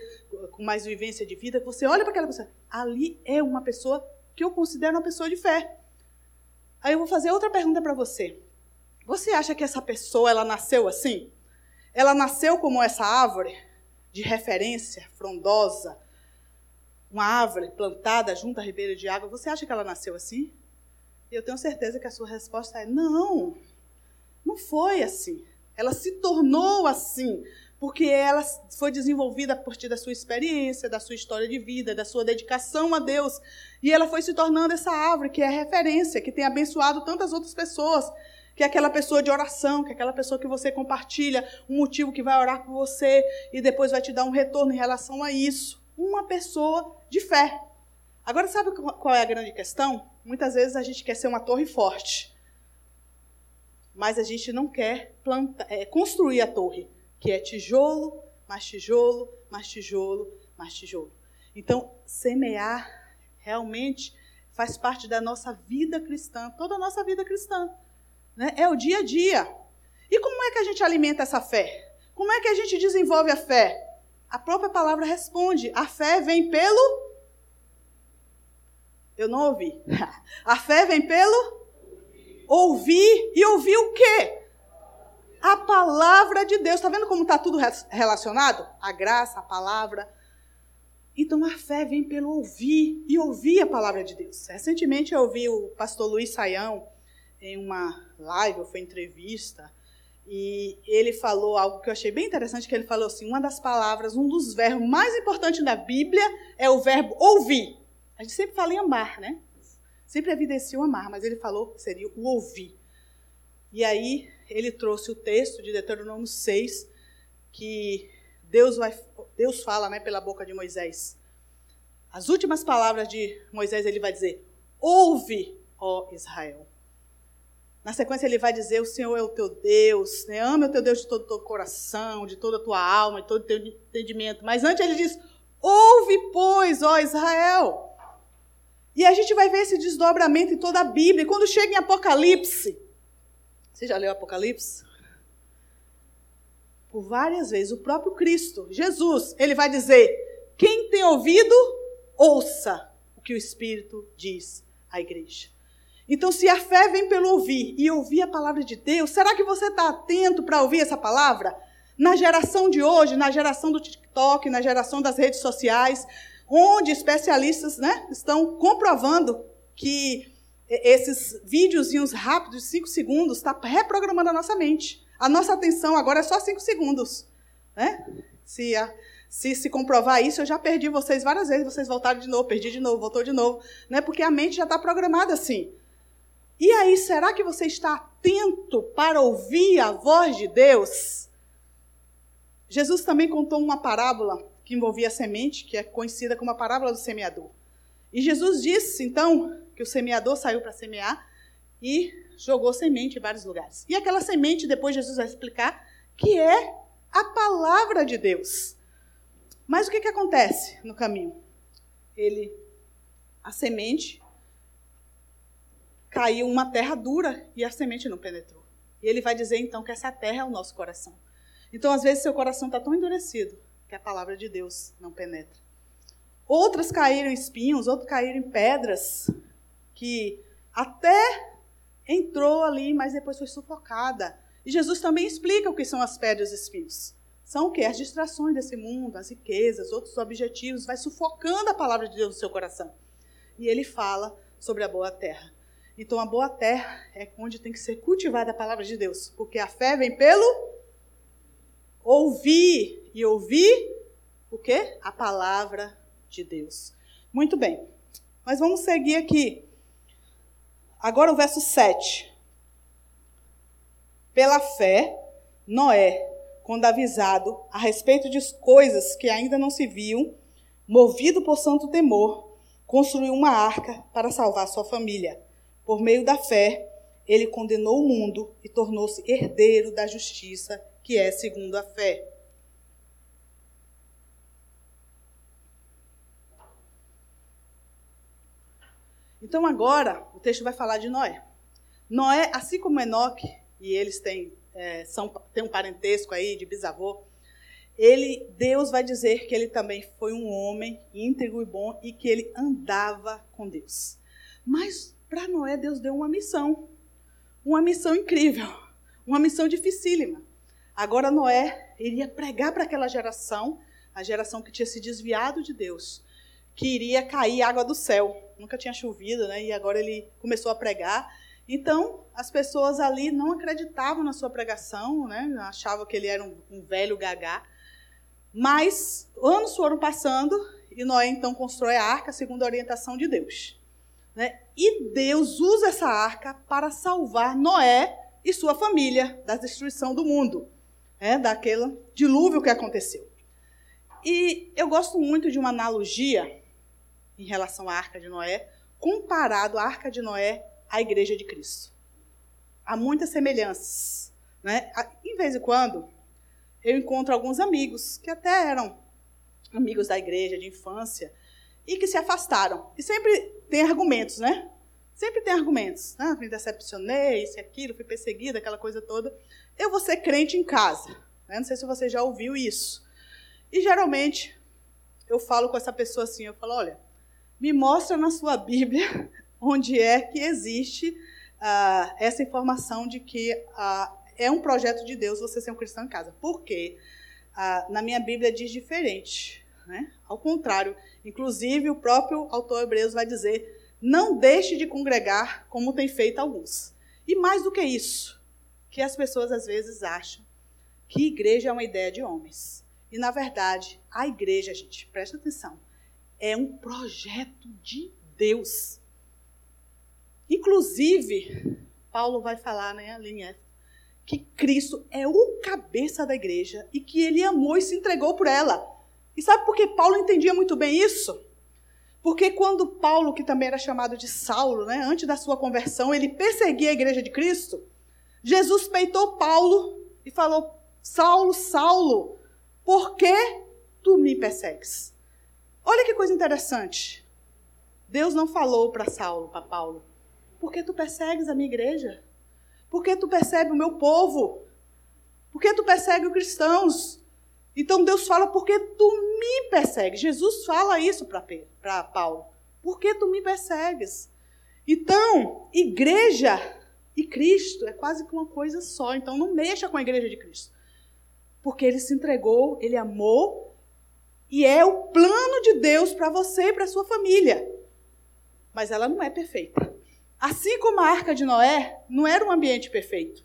Speaker 1: com mais vivência de vida, você olha para aquela pessoa, ali é uma pessoa que eu considero uma pessoa de fé. Aí eu vou fazer outra pergunta para você. Você acha que essa pessoa ela nasceu assim? Ela nasceu como essa árvore? de referência frondosa, uma árvore plantada junto à ribeira de água, você acha que ela nasceu assim? Eu tenho certeza que a sua resposta é não. Não foi assim. Ela se tornou assim porque ela foi desenvolvida a partir da sua experiência, da sua história de vida, da sua dedicação a Deus. E ela foi se tornando essa árvore que é referência, que tem abençoado tantas outras pessoas que é aquela pessoa de oração, que é aquela pessoa que você compartilha um motivo que vai orar por você e depois vai te dar um retorno em relação a isso. Uma pessoa de fé. Agora, sabe qual é a grande questão? Muitas vezes a gente quer ser uma torre forte, mas a gente não quer plantar, é, construir a torre, que é tijolo, mais tijolo, mais tijolo, mais tijolo. Então, semear realmente faz parte da nossa vida cristã, toda a nossa vida cristã. Né? É o dia a dia. E como é que a gente alimenta essa fé? Como é que a gente desenvolve a fé? A própria palavra responde: a fé vem pelo. Eu não ouvi. (laughs) A fé vem pelo ouvir. E ouvir o quê? A palavra de Deus. Está vendo como está tudo relacionado? A graça, a palavra. Então a fé vem pelo ouvir e ouvir a palavra de Deus. Recentemente eu ouvi o pastor Luiz Saião em uma live, ou foi entrevista, e ele falou algo que eu achei bem interessante, que ele falou assim, uma das palavras, um dos verbos mais importantes da Bíblia é o verbo ouvir. A gente sempre fala em amar, né? Sempre evidencia o amar, mas ele falou que seria o ouvir. E aí ele trouxe o texto de Deuteronômio 6, que Deus, vai, Deus fala né, pela boca de Moisés. As últimas palavras de Moisés ele vai dizer: Ouve, ó Israel. Na sequência, ele vai dizer: O Senhor é o teu Deus, né? ama o teu Deus de todo o teu coração, de toda a tua alma, de todo o teu entendimento. Mas antes, ele diz: Ouve, pois, ó Israel. E a gente vai ver esse desdobramento em toda a Bíblia. E quando chega em Apocalipse, você já leu Apocalipse? Por várias vezes, o próprio Cristo, Jesus, ele vai dizer: Quem tem ouvido, ouça o que o Espírito diz à igreja. Então, se a fé vem pelo ouvir e ouvir a palavra de Deus, será que você está atento para ouvir essa palavra? Na geração de hoje, na geração do TikTok, na geração das redes sociais, onde especialistas né, estão comprovando que esses videozinhos rápidos de 5 segundos está reprogramando a nossa mente. A nossa atenção agora é só 5 segundos. Né? Se, a, se se comprovar isso, eu já perdi vocês várias vezes, vocês voltaram de novo, perdi de novo, voltou de novo, né? porque a mente já está programada assim. E aí, será que você está atento para ouvir a voz de Deus? Jesus também contou uma parábola que envolvia a semente, que é conhecida como a parábola do semeador. E Jesus disse, então, que o semeador saiu para semear e jogou semente em vários lugares. E aquela semente, depois Jesus vai explicar, que é a palavra de Deus. Mas o que, que acontece no caminho? Ele, a semente, caiu uma terra dura e a semente não penetrou. E ele vai dizer então que essa terra é o nosso coração. Então, às vezes, seu coração está tão endurecido que a palavra de Deus não penetra. Outras caíram em espinhos, outras caíram em pedras, que até entrou ali, mas depois foi sufocada. E Jesus também explica o que são as pedras e espinhos. São o quê? As distrações desse mundo, as riquezas, outros objetivos, vai sufocando a palavra de Deus no seu coração. E ele fala sobre a boa terra. Então, a boa terra é onde tem que ser cultivada a palavra de Deus, porque a fé vem pelo ouvir e ouvir o quê? A palavra de Deus. Muito bem. Mas vamos seguir aqui. Agora o verso 7. Pela fé, Noé, quando avisado a respeito de coisas que ainda não se viam, movido por santo temor, construiu uma arca para salvar sua família. Por meio da fé, ele condenou o mundo e tornou-se herdeiro da justiça, que é segundo a fé. Então agora o texto vai falar de Noé. Noé, assim como Enoque, e eles têm, é, são, têm um parentesco aí de bisavô, ele, Deus vai dizer que ele também foi um homem íntegro e bom e que ele andava com Deus. Mas para Noé, Deus deu uma missão. Uma missão incrível. Uma missão dificílima. Agora Noé iria pregar para aquela geração, a geração que tinha se desviado de Deus, que iria cair água do céu. Nunca tinha chovido, né? E agora ele começou a pregar. Então, as pessoas ali não acreditavam na sua pregação, né? Achavam que ele era um, um velho gagá. Mas anos foram passando e Noé então constrói a arca segundo a orientação de Deus. Né? E Deus usa essa arca para salvar Noé e sua família da destruição do mundo, né? daquele dilúvio que aconteceu. E eu gosto muito de uma analogia em relação à arca de Noé, comparado à arca de Noé à igreja de Cristo. Há muitas semelhanças. Né? Em vez em quando, eu encontro alguns amigos que até eram amigos da igreja de infância e que se afastaram. E sempre tem argumentos, né? Sempre tem argumentos. Né? Me decepcionei, isso e aquilo, fui perseguida, aquela coisa toda. Eu vou ser crente em casa. Né? Não sei se você já ouviu isso. E geralmente eu falo com essa pessoa assim, eu falo, olha, me mostra na sua Bíblia (laughs) onde é que existe uh, essa informação de que uh, é um projeto de Deus você ser um cristão em casa. Porque ah, na minha Bíblia diz diferente. Né? Ao contrário, inclusive o próprio autor Hebreus vai dizer: não deixe de congregar como tem feito alguns. E mais do que isso, que as pessoas às vezes acham que igreja é uma ideia de homens. E na verdade, a igreja, gente, presta atenção, é um projeto de Deus. Inclusive, Paulo vai falar, né, ali em que Cristo é o cabeça da igreja e que ele amou e se entregou por ela. E sabe por que Paulo entendia muito bem isso? Porque quando Paulo, que também era chamado de Saulo, né, antes da sua conversão, ele perseguia a igreja de Cristo, Jesus peitou Paulo e falou: Saulo, Saulo, por que tu me persegues? Olha que coisa interessante. Deus não falou para Saulo, para Paulo, por que tu persegues a minha igreja? Por que tu persegue o meu povo? Por que tu persegue os cristãos? Então Deus fala, porque tu me persegues. Jesus fala isso para Paulo. Por que tu me persegues? Então, igreja e Cristo é quase que uma coisa só. Então não mexa com a igreja de Cristo. Porque ele se entregou, ele amou, e é o plano de Deus para você e para sua família. Mas ela não é perfeita. Assim como a arca de Noé não era um ambiente perfeito.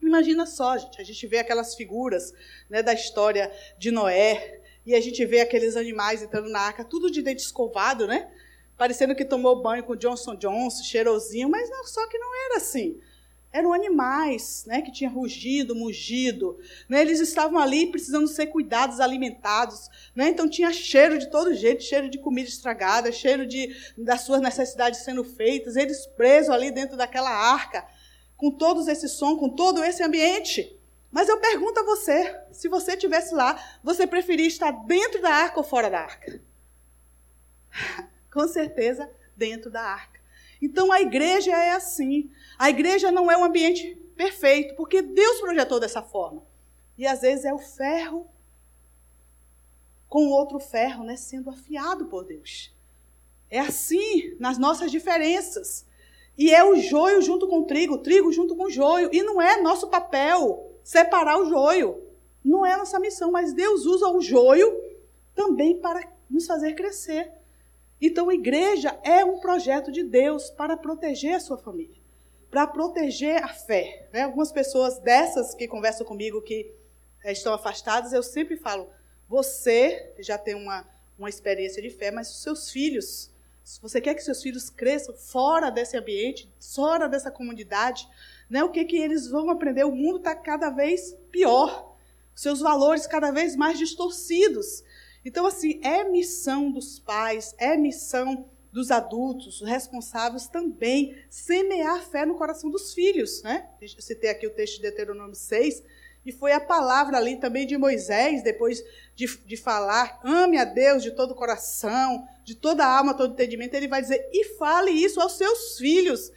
Speaker 1: Imagina só, gente, a gente vê aquelas figuras né, da história de Noé e a gente vê aqueles animais entrando na arca, tudo de dente escovado, né? Parecendo que tomou banho com Johnson Johnson, cheirosinho, mas não, só que não era assim eram animais né, que tinham rugido, mugido. Né, eles estavam ali precisando ser cuidados, alimentados. Né, então tinha cheiro de todo jeito, cheiro de comida estragada, cheiro de, das suas necessidades sendo feitas. Eles presos ali dentro daquela arca, com todos esse som, com todo esse ambiente. Mas eu pergunto a você, se você estivesse lá, você preferia estar dentro da arca ou fora da arca? (laughs) com certeza, dentro da arca. Então a igreja é assim. A igreja não é um ambiente perfeito, porque Deus projetou dessa forma. E às vezes é o ferro com outro ferro, né, sendo afiado por Deus. É assim nas nossas diferenças. E é o joio junto com o trigo, o trigo junto com o joio. E não é nosso papel separar o joio. Não é nossa missão, mas Deus usa o joio também para nos fazer crescer. Então, a igreja é um projeto de Deus para proteger a sua família, para proteger a fé. Né? Algumas pessoas dessas que conversam comigo que é, estão afastadas, eu sempre falo: você já tem uma, uma experiência de fé, mas os seus filhos, se você quer que seus filhos cresçam fora desse ambiente, fora dessa comunidade, né, o que, que eles vão aprender? O mundo está cada vez pior, seus valores cada vez mais distorcidos. Então, assim, é missão dos pais, é missão dos adultos, os responsáveis também, semear fé no coração dos filhos, né? Eu citei aqui o texto de Deuteronômio 6, e foi a palavra ali também de Moisés, depois de, de falar, ame a Deus de todo o coração, de toda a alma, todo entendimento, ele vai dizer, e fale isso aos seus filhos.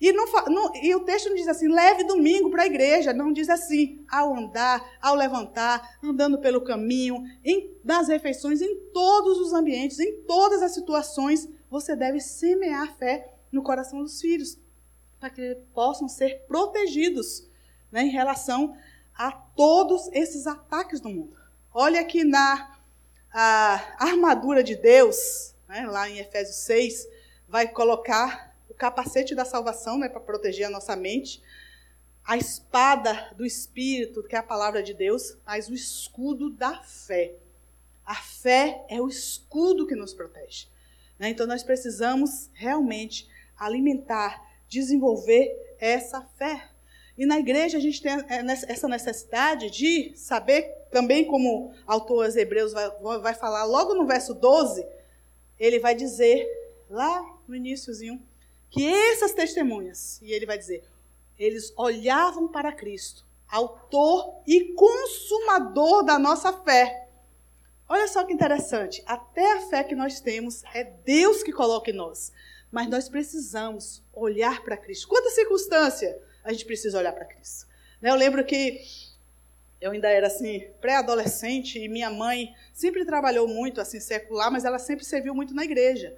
Speaker 1: E, não, não, e o texto não diz assim, leve domingo para a igreja. Não diz assim, ao andar, ao levantar, andando pelo caminho, em, nas refeições, em todos os ambientes, em todas as situações, você deve semear fé no coração dos filhos, para que eles possam ser protegidos né, em relação a todos esses ataques do mundo. Olha aqui na armadura de Deus, né, lá em Efésios 6, vai colocar capacete da salvação, né, para proteger a nossa mente, a espada do Espírito, que é a palavra de Deus, mas o escudo da fé. A fé é o escudo que nos protege. Né? Então nós precisamos realmente alimentar, desenvolver essa fé. E na igreja a gente tem é, essa necessidade de saber, também como autor aos Hebreus vai, vai falar logo no verso 12, ele vai dizer, lá no iníciozinho, que essas testemunhas, e ele vai dizer, eles olhavam para Cristo, autor e consumador da nossa fé. Olha só que interessante, até a fé que nós temos é Deus que coloca em nós, mas nós precisamos olhar para Cristo. Quanta circunstância a gente precisa olhar para Cristo. Né, eu lembro que eu ainda era assim pré-adolescente e minha mãe sempre trabalhou muito assim secular, mas ela sempre serviu muito na igreja.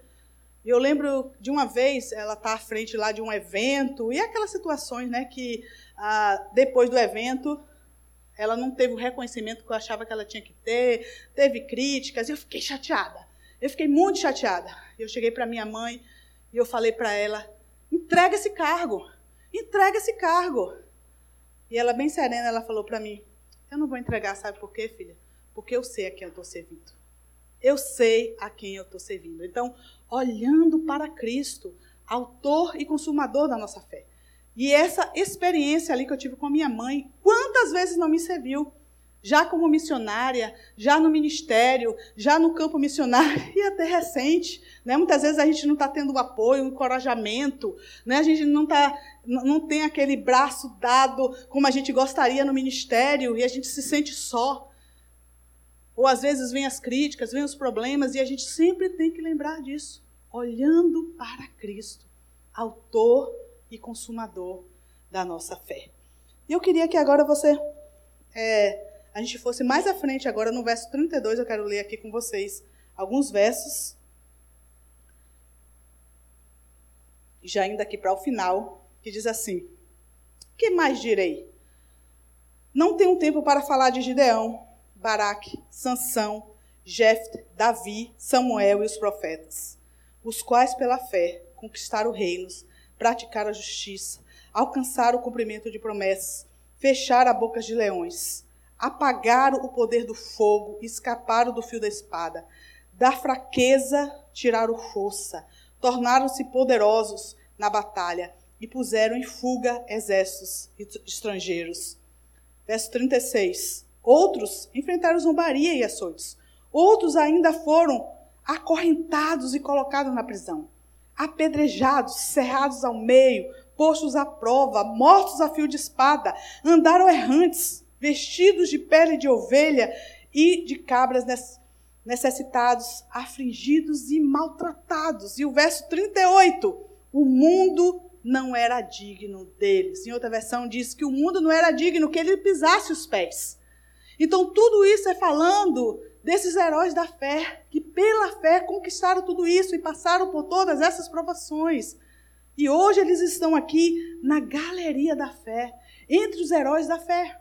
Speaker 1: E eu lembro de uma vez, ela está à frente lá de um evento, e aquelas situações né, que ah, depois do evento ela não teve o reconhecimento que eu achava que ela tinha que ter, teve críticas, e eu fiquei chateada. Eu fiquei muito chateada. Eu cheguei para minha mãe e eu falei para ela: entrega esse cargo, entrega esse cargo. E ela, bem serena, ela falou para mim: eu não vou entregar, sabe por quê, filha? Porque eu sei a quem eu estou servindo. Eu sei a quem eu estou servindo. Então, olhando para Cristo, autor e consumador da nossa fé. E essa experiência ali que eu tive com a minha mãe, quantas vezes não me serviu? Já como missionária, já no ministério, já no campo missionário (laughs) e até recente. Né? Muitas vezes a gente não está tendo o apoio, o encorajamento, né? a gente não, tá, não tem aquele braço dado como a gente gostaria no ministério e a gente se sente só. Ou às vezes vem as críticas, vem os problemas, e a gente sempre tem que lembrar disso, olhando para Cristo, autor e consumador da nossa fé. E eu queria que agora você, é, a gente fosse mais à frente agora no verso 32, eu quero ler aqui com vocês alguns versos. Já indo aqui para o final, que diz assim: Que mais direi? Não tenho tempo para falar de Gideão, Baraque, Sansão, Jefte, Davi, Samuel e os profetas, os quais pela fé conquistaram reinos, praticaram a justiça, alcançaram o cumprimento de promessas, fecharam a boca de leões, apagaram o poder do fogo, escaparam do fio da espada, da fraqueza tiraram força, tornaram-se poderosos na batalha e puseram em fuga exércitos estrangeiros. Verso 36. Outros enfrentaram zombaria e açoites. Outros ainda foram acorrentados e colocados na prisão. Apedrejados, cerrados ao meio, postos à prova, mortos a fio de espada, andaram errantes, vestidos de pele de ovelha e de cabras necessitados, afligidos e maltratados. E o verso 38, o mundo não era digno deles. Em outra versão diz que o mundo não era digno que ele pisasse os pés. Então, tudo isso é falando desses heróis da fé, que pela fé conquistaram tudo isso e passaram por todas essas provações. E hoje eles estão aqui na galeria da fé, entre os heróis da fé.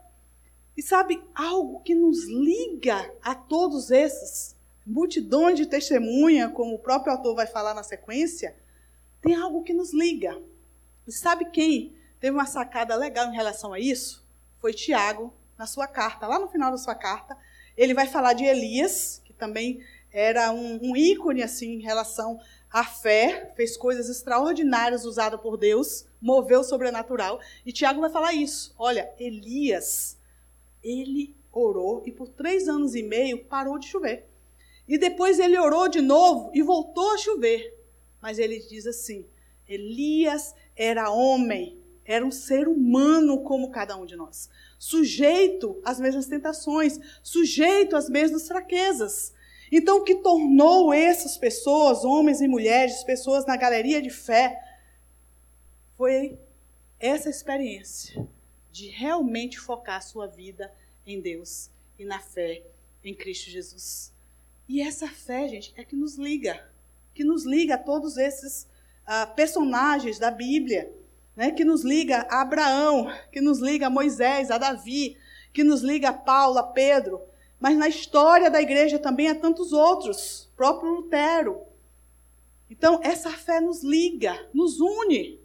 Speaker 1: E sabe, algo que nos liga a todos esses, multidão de testemunha, como o próprio autor vai falar na sequência, tem algo que nos liga. E sabe quem teve uma sacada legal em relação a isso? Foi Tiago, na sua carta, lá no final da sua carta. Ele vai falar de Elias, que também era um, um ícone assim em relação à fé, fez coisas extraordinárias usada por Deus, moveu o sobrenatural. E Tiago vai falar isso. Olha, Elias, ele orou e por três anos e meio parou de chover. E depois ele orou de novo e voltou a chover. Mas ele diz assim: Elias era homem, era um ser humano como cada um de nós, sujeito às mesmas tentações, sujeito às mesmas fraquezas. Então, o que tornou essas pessoas, homens e mulheres, pessoas na galeria de fé, foi essa experiência de realmente focar a sua vida em Deus e na fé em Cristo Jesus. E essa fé, gente, é que nos liga, que nos liga a todos esses uh, personagens da Bíblia, né, que nos liga a Abraão, que nos liga a Moisés, a Davi, que nos liga a Paulo, a Pedro, mas na história da igreja também há tantos outros, próprio Lutero. Então, essa fé nos liga, nos une.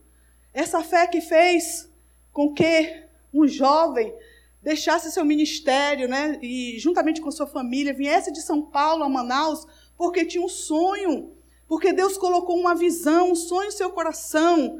Speaker 1: Essa fé que fez com que um jovem deixasse seu ministério, né, e juntamente com sua família viesse de São Paulo a Manaus, porque tinha um sonho, porque Deus colocou uma visão, um sonho no seu coração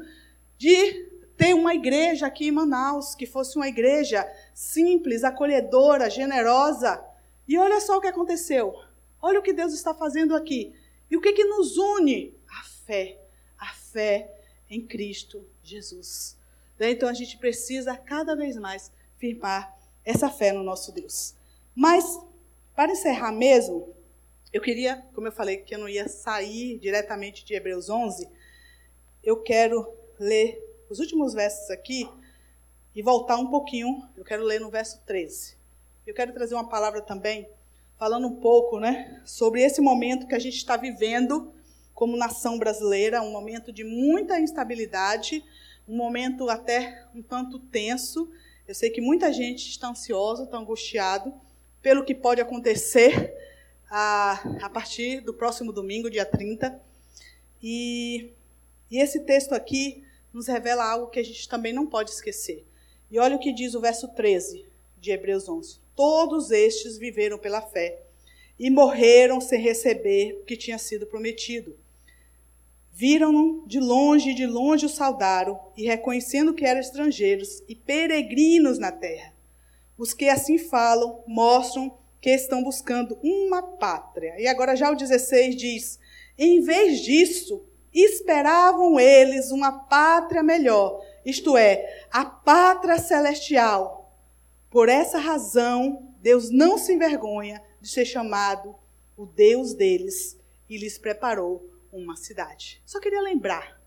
Speaker 1: de ter uma igreja aqui em Manaus, que fosse uma igreja simples, acolhedora, generosa, e olha só o que aconteceu. Olha o que Deus está fazendo aqui. E o que, que nos une? A fé. A fé em Cristo Jesus. Né? Então a gente precisa cada vez mais firmar essa fé no nosso Deus. Mas, para encerrar mesmo, eu queria, como eu falei que eu não ia sair diretamente de Hebreus 11, eu quero ler os últimos versos aqui e voltar um pouquinho. Eu quero ler no verso 13. Eu quero trazer uma palavra também, falando um pouco né, sobre esse momento que a gente está vivendo como nação brasileira, um momento de muita instabilidade, um momento até um tanto tenso. Eu sei que muita gente está ansiosa, está angustiado pelo que pode acontecer a, a partir do próximo domingo, dia 30. E, e esse texto aqui nos revela algo que a gente também não pode esquecer. E olha o que diz o verso 13 de Hebreus 11. Todos estes viveram pela fé e morreram sem receber o que tinha sido prometido. Viram-no de longe e de longe o saudaram, e reconhecendo que eram estrangeiros e peregrinos na terra. Os que assim falam mostram que estão buscando uma pátria. E agora já o 16 diz: em vez disso, esperavam eles uma pátria melhor, isto é, a pátria celestial por essa razão, Deus não se envergonha de ser chamado o Deus deles e lhes preparou uma cidade. Só queria lembrar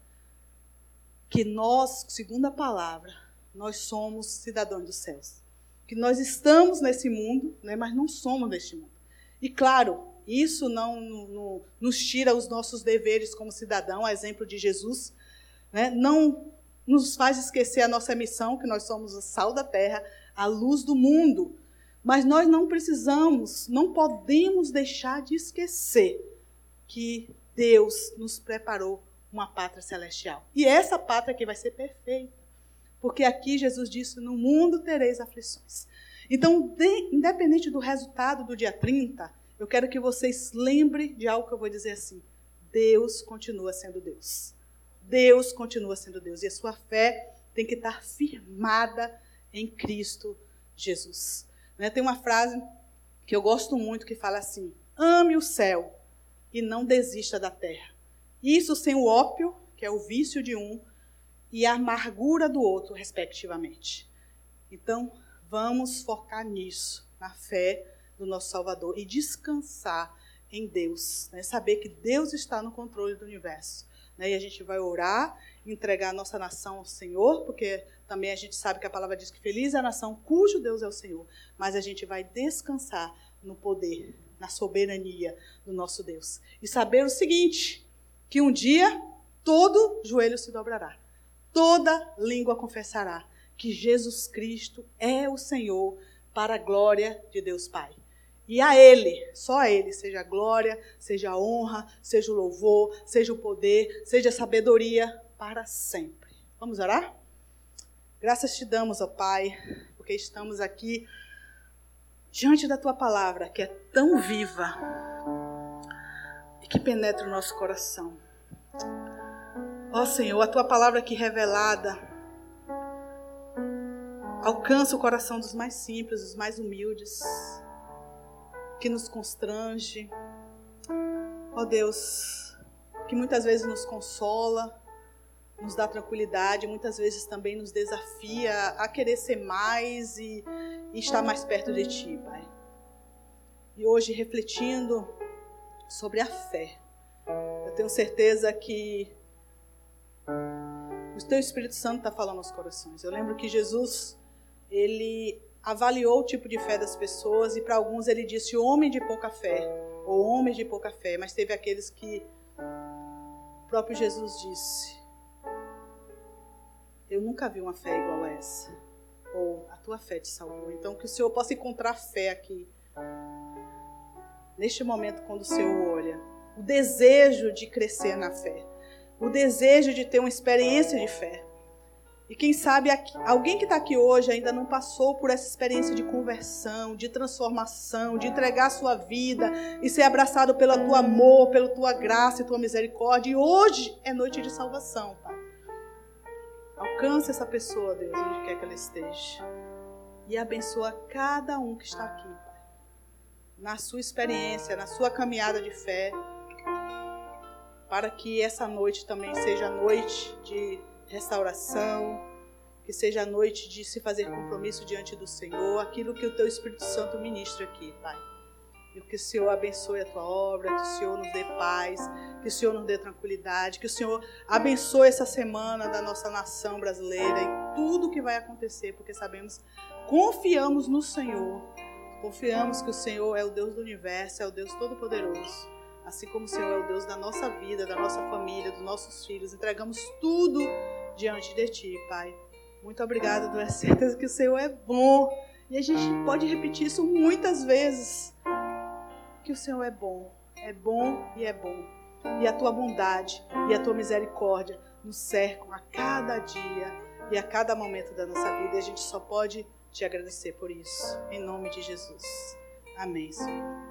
Speaker 1: que nós, segundo a palavra, nós somos cidadãos dos céus. Que nós estamos nesse mundo, né, mas não somos deste mundo. E claro, isso não, nos tira os nossos deveres como cidadão, a exemplo de Jesus, né, não nos faz esquecer a nossa missão, que nós somos o sal da terra, a luz do mundo. Mas nós não precisamos, não podemos deixar de esquecer que Deus nos preparou uma pátria celestial. E essa pátria que vai ser perfeita. Porque aqui Jesus disse: No mundo tereis aflições. Então, de, independente do resultado do dia 30, eu quero que vocês lembrem de algo que eu vou dizer assim: Deus continua sendo Deus. Deus continua sendo Deus. E a sua fé tem que estar firmada em Cristo Jesus. Né? Tem uma frase que eu gosto muito que fala assim: ame o céu e não desista da terra. Isso sem o ópio, que é o vício de um, e a amargura do outro, respectivamente. Então, vamos focar nisso, na fé do nosso Salvador e descansar em Deus, né? saber que Deus está no controle do universo. Né? E a gente vai orar entregar a nossa nação ao Senhor, porque também a gente sabe que a palavra diz que feliz é a nação cujo Deus é o Senhor. Mas a gente vai descansar no poder, na soberania do nosso Deus. E saber o seguinte: que um dia todo joelho se dobrará, toda língua confessará que Jesus Cristo é o Senhor para a glória de Deus Pai. E a Ele, só a Ele, seja a glória, seja a honra, seja o louvor, seja o poder, seja a sabedoria para sempre. Vamos orar? Graças te damos, ó Pai, porque estamos aqui diante da tua palavra, que é tão viva e que penetra o nosso coração. Ó Senhor, a tua palavra aqui revelada alcança o coração dos mais simples, dos mais humildes que nos constrange. Ó Deus, que muitas vezes nos consola, nos dá tranquilidade, muitas vezes também nos desafia a querer ser mais e, e estar mais perto de Ti, Pai. E hoje, refletindo sobre a fé, eu tenho certeza que o Teu Espírito Santo está falando aos corações. Eu lembro que Jesus, ele avaliou o tipo de fé das pessoas e para alguns ele disse homem de pouca fé ou homem de pouca fé, mas teve aqueles que o próprio Jesus disse: Eu nunca vi uma fé igual a essa. Ou a tua fé te salvou. Então que o Senhor possa encontrar fé aqui. Neste momento quando o Senhor olha, o desejo de crescer na fé, o desejo de ter uma experiência de fé. E quem sabe alguém que está aqui hoje ainda não passou por essa experiência de conversão, de transformação, de entregar a sua vida e ser abraçado pelo teu amor, pela tua graça e tua misericórdia. E hoje é noite de salvação, Pai. Alcance essa pessoa, Deus, onde quer que ela esteja. E abençoa cada um que está aqui, Pai. Na sua experiência, na sua caminhada de fé. Para que essa noite também seja noite de restauração, que seja a noite de se fazer compromisso diante do Senhor, aquilo que o teu Espírito Santo ministra aqui, Pai. E que o Senhor abençoe a tua obra, que o Senhor nos dê paz, que o Senhor nos dê tranquilidade, que o Senhor abençoe essa semana da nossa nação brasileira e tudo que vai acontecer, porque sabemos, confiamos no Senhor, confiamos que o Senhor é o Deus do universo, é o Deus Todo-Poderoso. Assim como o Senhor é o Deus da nossa vida, da nossa família, dos nossos filhos, entregamos tudo diante de Ti, Pai. Muito obrigada, tenho certeza que o Senhor é bom. E a gente pode repetir isso muitas vezes. Que o Senhor é bom, é bom e é bom. E a tua bondade e a tua misericórdia nos cercam a cada dia e a cada momento da nossa vida. E a gente só pode te agradecer por isso. Em nome de Jesus. Amém, Senhor.